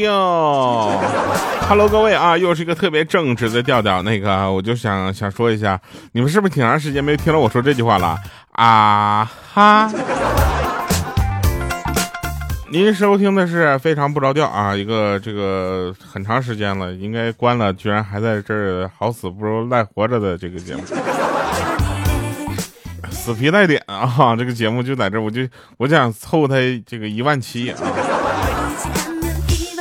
哟，Hello，各位啊，又是一个特别正直的调调。那个，我就想想说一下，你们是不是挺长时间没听到我说这句话了？啊哈！您收听的是非常不着调啊，一个这个很长时间了，应该关了，居然还在这儿好死不如赖活着的这个节目，死皮赖脸啊！这个节目就在这儿，我就我就想凑他这个一万七啊！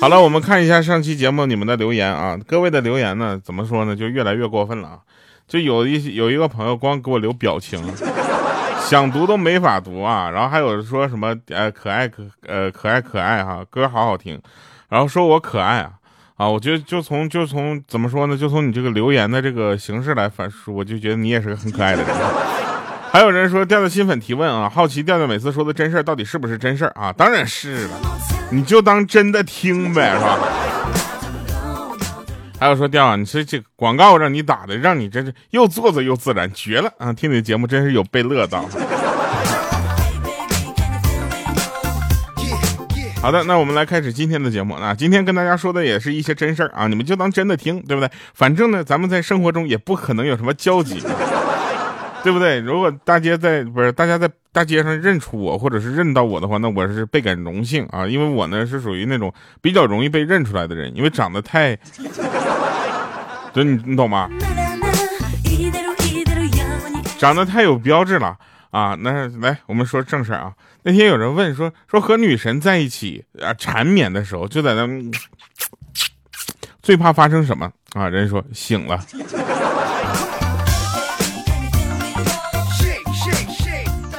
好了，我们看一下上期节目你们的留言啊，各位的留言呢，怎么说呢，就越来越过分了啊！就有一有一个朋友光给我留表情。想读都没法读啊，然后还有说什么呃可爱可呃可爱可爱哈歌好好听，然后说我可爱啊啊，我觉得就从就从怎么说呢，就从你这个留言的这个形式来反述，我就觉得你也是个很可爱的人。还有人说调调新粉提问啊，好奇调调每次说的真事到底是不是真事啊？当然是了，你就当真的听呗，是吧？还有说调啊，你这这广告让你打的，让你真是又做作又自然，绝了啊！听你的节目真是有被乐到。好的，那我们来开始今天的节目啊。今天跟大家说的也是一些真事儿啊，你们就当真的听，对不对？反正呢，咱们在生活中也不可能有什么交集，对不对？如果大街在不是大家在大街上认出我，或者是认到我的话，那我是倍感荣幸啊，因为我呢是属于那种比较容易被认出来的人，因为长得太。对，你你懂吗？长得太有标志了啊！那来，我们说正事啊。那天有人问说说和女神在一起啊缠绵的时候，就在那最怕发生什么啊？人说醒了。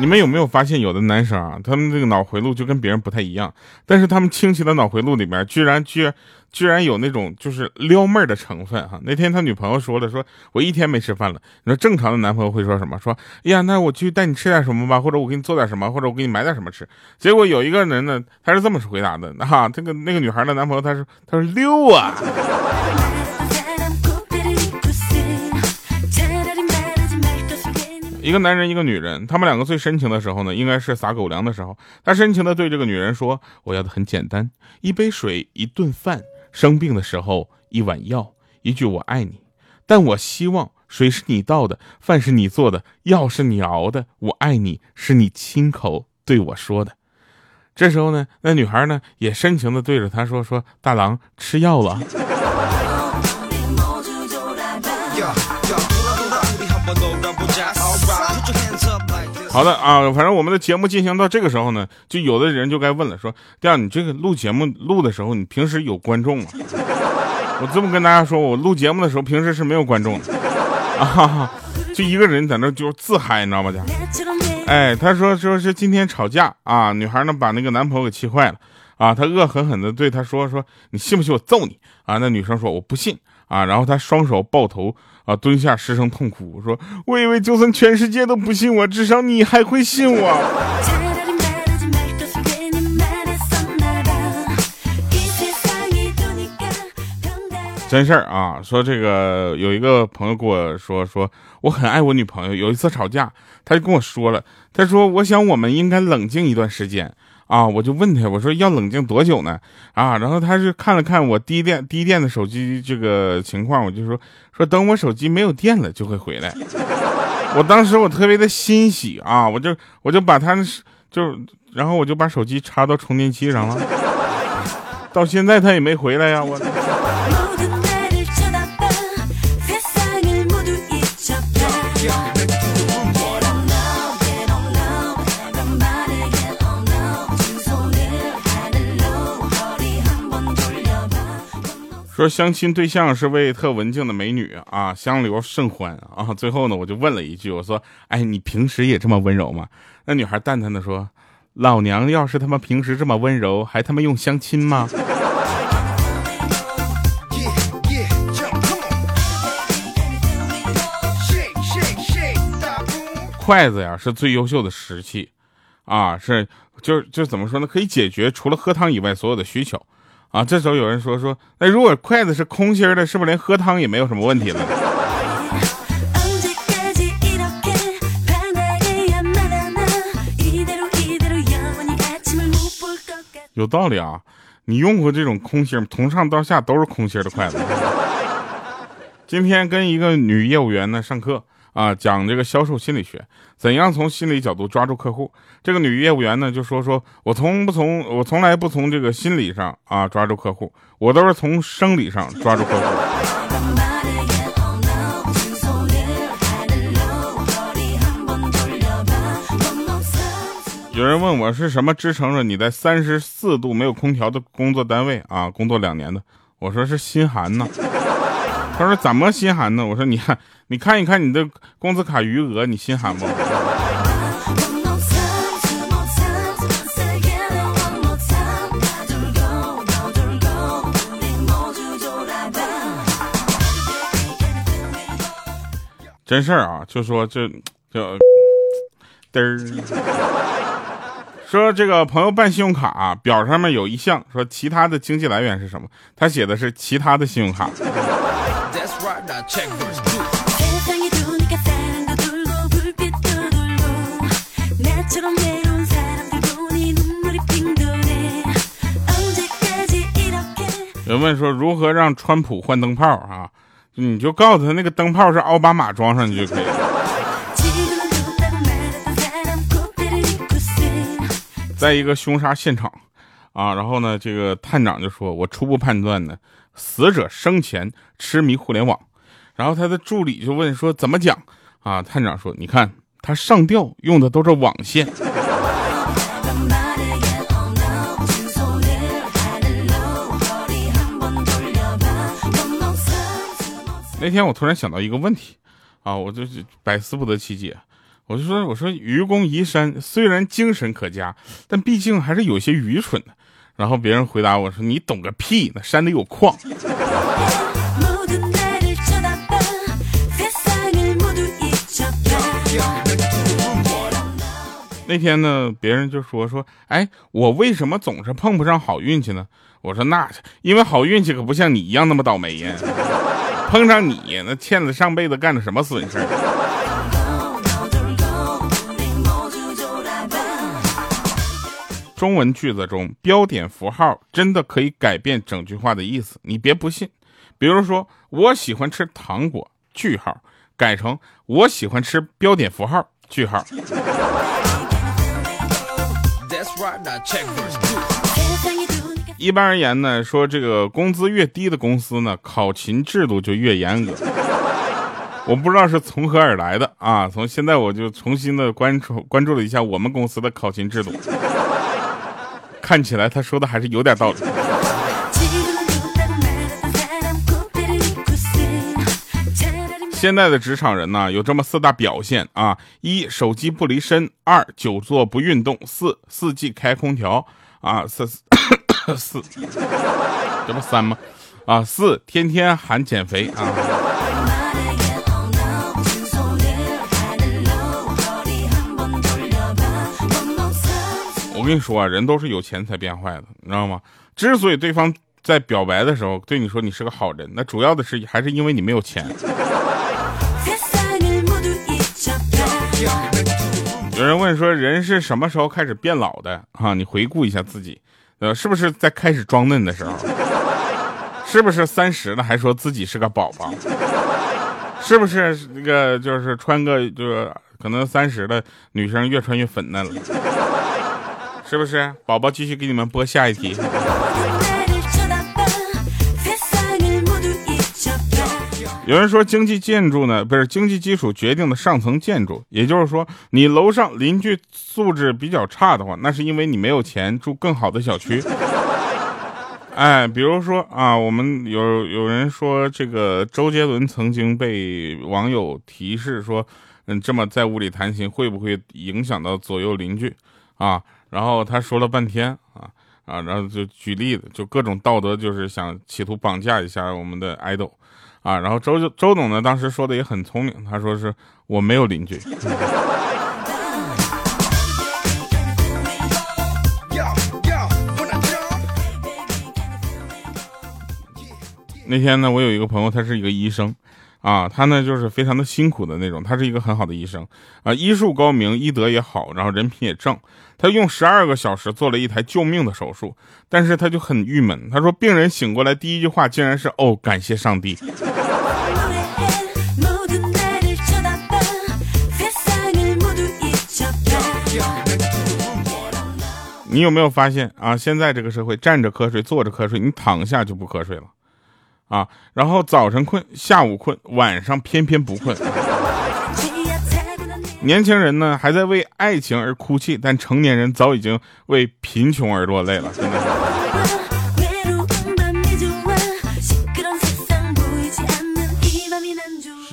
你们有没有发现，有的男生啊，他们这个脑回路就跟别人不太一样，但是他们清奇的脑回路里面，居然居然居然有那种就是撩妹的成分哈。那天他女朋友说了，说我一天没吃饭了。你说正常的男朋友会说什么？说哎呀，那我去带你吃点什么吧，或者我给你做点什么，或者我给你买点什么吃。结果有一个人呢，他是这么回答的哈，这个那个女孩的男朋友他说他说溜啊。一个男人，一个女人，他们两个最深情的时候呢，应该是撒狗粮的时候。他深情的对这个女人说：“我要的很简单，一杯水，一顿饭，生病的时候一碗药，一句我爱你。但我希望水是你倒的，饭是你做的，药是你熬的，我爱你是你亲口对我说的。”这时候呢，那女孩呢也深情的对着他说：“说大郎吃药了。”好的啊，反正我们的节目进行到这个时候呢，就有的人就该问了，说：第二，你这个录节目录的时候，你平时有观众吗？我这么跟大家说，我录节目的时候，平时是没有观众的啊，就一个人在那就是自嗨，你知道吗？家，哎，他说说是今天吵架啊，女孩呢把那个男朋友给气坏了啊，他恶狠狠的对他说说，你信不信我揍你啊？那女生说我不信。啊！然后他双手抱头啊，蹲下失声痛哭，说：“我以为就算全世界都不信我，至少你还会信我。”真事儿啊！说这个有一个朋友跟我说，说我很爱我女朋友。有一次吵架，他就跟我说了，他说：“我想我们应该冷静一段时间。”啊，我就问他，我说要冷静多久呢？啊，然后他是看了看我低电低电的手机这个情况，我就说说等我手机没有电了就会回来。我当时我特别的欣喜啊，我就我就把他就然后我就把手机插到充电器上了，到现在他也没回来呀，我。说相亲对象是位特文静的美女啊，相留甚欢啊。最后呢，我就问了一句，我说：“哎，你平时也这么温柔吗？”那女孩淡淡的说：“老娘要是他妈平时这么温柔，还他妈用相亲吗？”筷子呀，是最优秀的食器啊，是就是就怎么说呢？可以解决除了喝汤以外所有的需求。啊这时候有人说说那如果筷子是空心儿的是不是连喝汤也没有什么问题了？有道理啊你用过这种空心儿从上到下都是空心儿的筷子。今天跟一个女业务员呢上课啊，讲这个销售心理学，怎样从心理角度抓住客户。这个女业务员呢就说说，我从不从，我从来不从这个心理上啊抓住客户，我都是从生理上抓住客户。有人问我是什么支撑着你在三十四度没有空调的工作单位啊工作两年的？我说是心寒呐。他说怎么心寒呢？我说你看，你看一看你的工资卡余额，你心寒不？真事儿啊，就说这这嘚儿，说这个朋友办信用卡表上面有一项说其他的经济来源是什么？他写的是其他的信用卡。有人问说如何让川普换灯泡啊？你就告诉他那个灯泡是奥巴马装上去就可以了。在一个凶杀现场啊，然后呢，这个探长就说：“我初步判断呢，死者生前痴迷互联网。”然后他的助理就问说：“怎么讲？”啊，探长说：“你看他上吊用的都是网线。”那天我突然想到一个问题，啊，我就是百思不得其解。我就说，我说愚公移山虽然精神可嘉，但毕竟还是有些愚蠢的。然后别人回答我说：“你懂个屁！那山里有矿。”那天呢，别人就说说，哎，我为什么总是碰不上好运气呢？我说那因为好运气可不像你一样那么倒霉呀。碰上你那欠了上辈子干的什么损事？中文句子中标点符号真的可以改变整句话的意思，你别不信。比如说，我喜欢吃糖果，句号改成我喜欢吃标点符号，句号。一般而言呢，说这个工资越低的公司呢，考勤制度就越严格。我不知道是从何而来的啊！从现在我就重新的关注关注了一下我们公司的考勤制度，看起来他说的还是有点道理。现在的职场人呢，有这么四大表现啊：一、手机不离身；二、久坐不运动；四、四季开空调；啊，四。四，这不三吗？啊，四天天喊减肥啊！我跟你说啊，人都是有钱才变坏的，你知道吗？之所以对方在表白的时候对你说你是个好人，那主要的是还是因为你没有钱。有人问说，人是什么时候开始变老的？啊，你回顾一下自己。呃，是不是在开始装嫩的时候？是不是三十了还说自己是个宝宝？是不是那个就是穿个就是可能三十的女生越穿越粉嫩了？是不是？宝宝继续给你们播下一题。有人说，经济建筑呢，不是经济基础决定的上层建筑，也就是说，你楼上邻居素质比较差的话，那是因为你没有钱住更好的小区。哎，比如说啊，我们有有人说，这个周杰伦曾经被网友提示说，嗯，这么在屋里弹琴会不会影响到左右邻居啊？然后他说了半天啊啊，然后就举例子，就各种道德，就是想企图绑架一下我们的爱豆。啊，然后周周总呢，当时说的也很聪明，他说是我没有邻居。那天呢，我有一个朋友，他是一个医生，啊，他呢就是非常的辛苦的那种，他是一个很好的医生啊，医术高明，医德也好，然后人品也正。他用十二个小时做了一台救命的手术，但是他就很郁闷，他说病人醒过来第一句话竟然是哦，感谢上帝。你有没有发现啊？现在这个社会，站着瞌睡，坐着瞌睡，你躺下就不瞌睡了。啊，然后早晨困，下午困，晚上偏偏不困。年轻人呢还在为爱情而哭泣，但成年人早已经为贫穷而落泪了。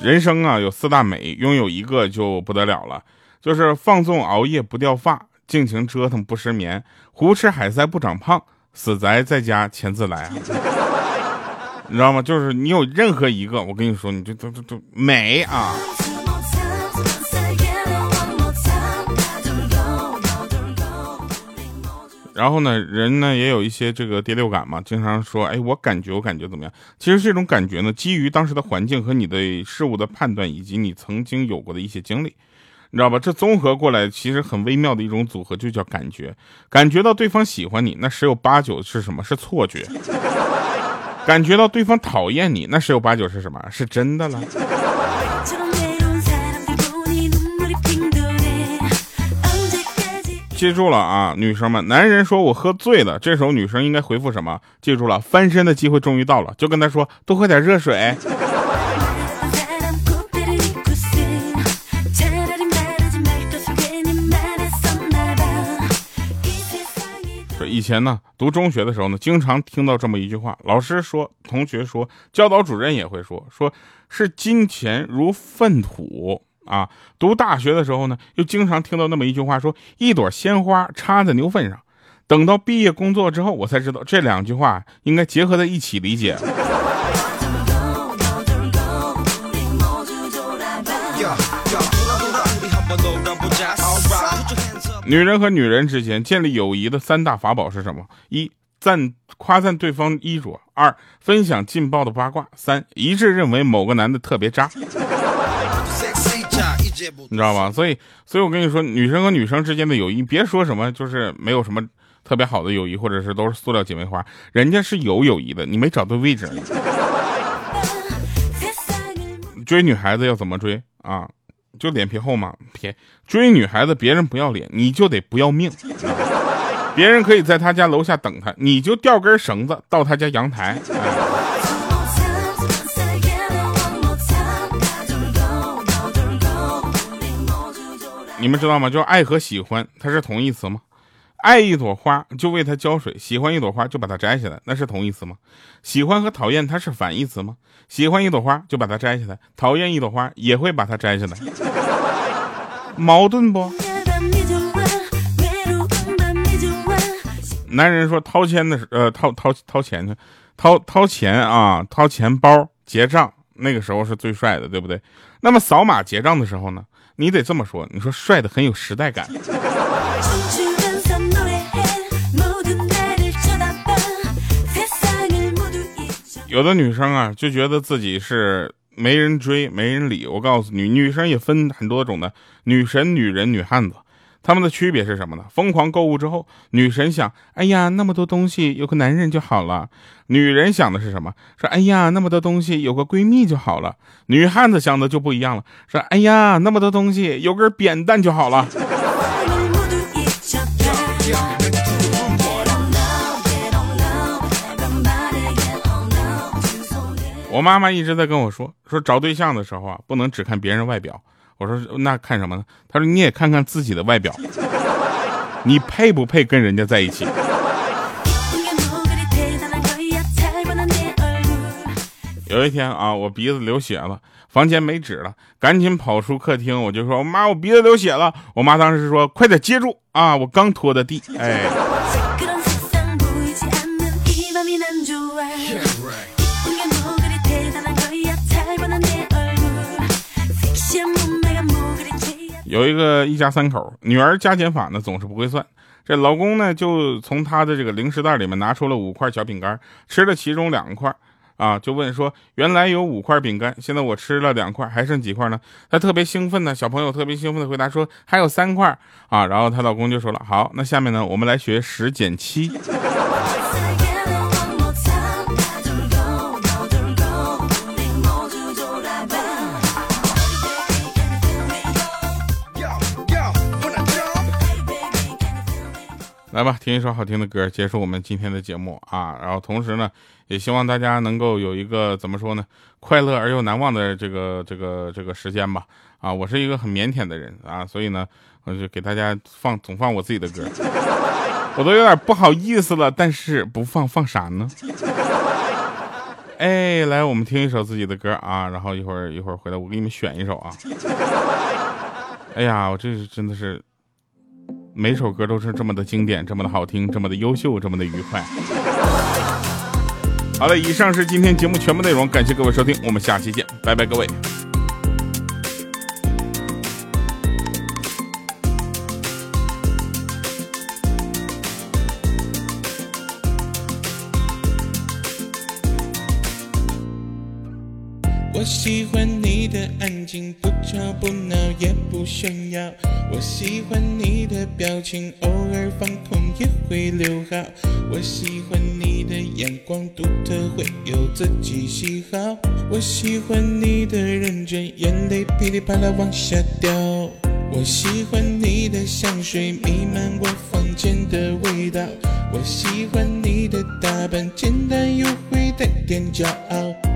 人生啊有四大美，拥有一个就不得了了，就是放纵熬夜不掉发，尽情折腾不失眠，胡吃海塞不长胖，死宅在家钱自来啊。你知道吗？就是你有任何一个，我跟你说，你就都都都美啊。然后呢，人呢也有一些这个第六感嘛，经常说，哎，我感觉，我感觉怎么样？其实这种感觉呢，基于当时的环境和你对事物的判断，以及你曾经有过的一些经历，你知道吧？这综合过来，其实很微妙的一种组合，就叫感觉。感觉到对方喜欢你，那十有八九是什么？是错觉。感觉到对方讨厌你，那十有八九是什么？是真的了。记住了啊，女生们，男人说我喝醉了，这时候女生应该回复什么？记住了，翻身的机会终于到了，就跟他说多喝点热水。以前呢，读中学的时候呢，经常听到这么一句话，老师说，同学说，教导主任也会说，说是金钱如粪土啊。读大学的时候呢，又经常听到那么一句话，说一朵鲜花插在牛粪上。等到毕业工作之后，我才知道这两句话应该结合在一起理解。女人和女人之间建立友谊的三大法宝是什么？一赞夸赞对方衣着；二分享劲爆的八卦；三一致认为某个男的特别渣。你知道吧？所以，所以我跟你说，女生和女生之间的友谊，别说什么就是没有什么特别好的友谊，或者是都是塑料姐妹花，人家是有友谊的，你没找对位置。追女孩子要怎么追啊？就脸皮厚嘛，别追女孩子，别人不要脸，你就得不要命。别人可以在他家楼下等他，你就吊根绳子到他家阳台。你们知道吗？就爱和喜欢，它是同义词吗？爱一朵花就为它浇水，喜欢一朵花就把它摘下来，那是同义词吗？喜欢和讨厌它是反义词吗？喜欢一朵花就把它摘下来，讨厌一朵花也会把它摘下来，矛盾不？男人说掏钱的时呃掏掏掏钱去，掏掏钱啊，掏钱包结账，那个时候是最帅的，对不对？那么扫码结账的时候呢？你得这么说，你说帅的很有时代感。有的女生啊，就觉得自己是没人追、没人理。我告诉你，女生也分很多种的，女神、女人、女汉子，她们的区别是什么呢？疯狂购物之后，女神想：哎呀，那么多东西，有个男人就好了。女人想的是什么？说：哎呀，那么多东西，有个闺蜜就好了。女汉子想的就不一样了，说：哎呀，那么多东西，有根扁担就好了。我妈妈一直在跟我说，说找对象的时候啊，不能只看别人外表。我说那看什么呢？她说你也看看自己的外表，你配不配跟人家在一起？有一天啊，我鼻子流血了，房间没纸了，赶紧跑出客厅，我就说妈，我鼻子流血了。我妈当时说快点接住啊，我刚拖的地，哎。有一个一家三口，女儿加减法呢总是不会算，这老公呢就从他的这个零食袋里面拿出了五块小饼干，吃了其中两块，啊，就问说，原来有五块饼干，现在我吃了两块，还剩几块呢？他特别兴奋呢，小朋友特别兴奋的回答说，还有三块啊。然后她老公就说了，好，那下面呢，我们来学十减七。来吧，听一首好听的歌，结束我们今天的节目啊！然后同时呢，也希望大家能够有一个怎么说呢，快乐而又难忘的这个这个这个时间吧！啊，我是一个很腼腆的人啊，所以呢，我就给大家放总放我自己的歌，我都有点不好意思了，但是不放放啥呢？哎，来，我们听一首自己的歌啊，然后一会儿一会儿回来我给你们选一首啊！哎呀，我这是真的是。每首歌都是这么的经典，这么的好听，这么的优秀，这么的愉快。好了，以上是今天节目全部内容，感谢各位收听，我们下期见，拜拜，各位。安静，不吵不闹也不炫耀。我喜欢你的表情，偶尔放空也会留好。我喜欢你的眼光独特，会有自己喜好。我喜欢你的认真，眼泪噼里啪啦往下掉。我喜欢你的香水弥漫我房间的味道。我喜欢你的打扮，简单又会带点骄傲。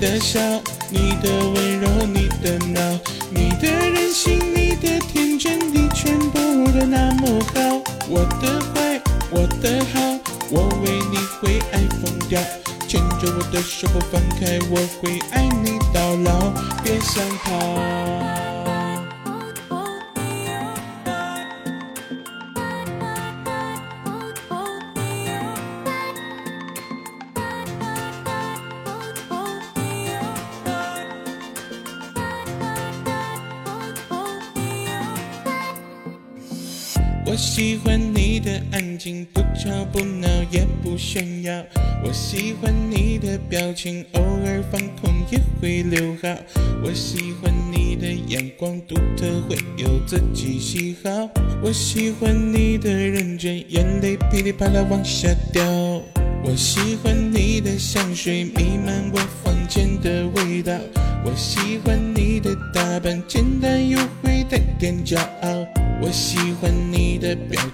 的笑，你的温柔，你的闹，你的任性，你的天真，你全部都那么好。我的坏，我的好，我为你会爱疯掉。牵着我的手不放开，我会爱你到老，别想逃。我喜欢你的安静，不吵不闹也不炫耀。我喜欢你的表情，偶尔放空也会留好。我喜欢你的眼光独特，会有自己喜好。我喜欢你的认真，眼泪噼里啪啦往下掉。我喜欢你的香水弥漫我房间的味道。我喜欢你的打扮，简单又会带点骄傲。我喜欢你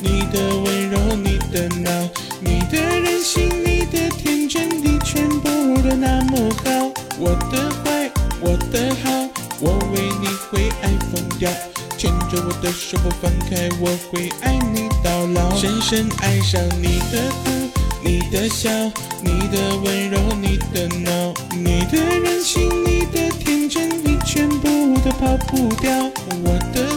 你的温柔，你的闹，你的任性，你的天真，你全部都那么好。我的坏，我的好，我为你会爱疯掉。牵着我的手不放开，我会爱你到老。深深爱上你的哭，你的笑，你的温柔，你的闹，你的任性，你的天真，你全部都跑不掉。我的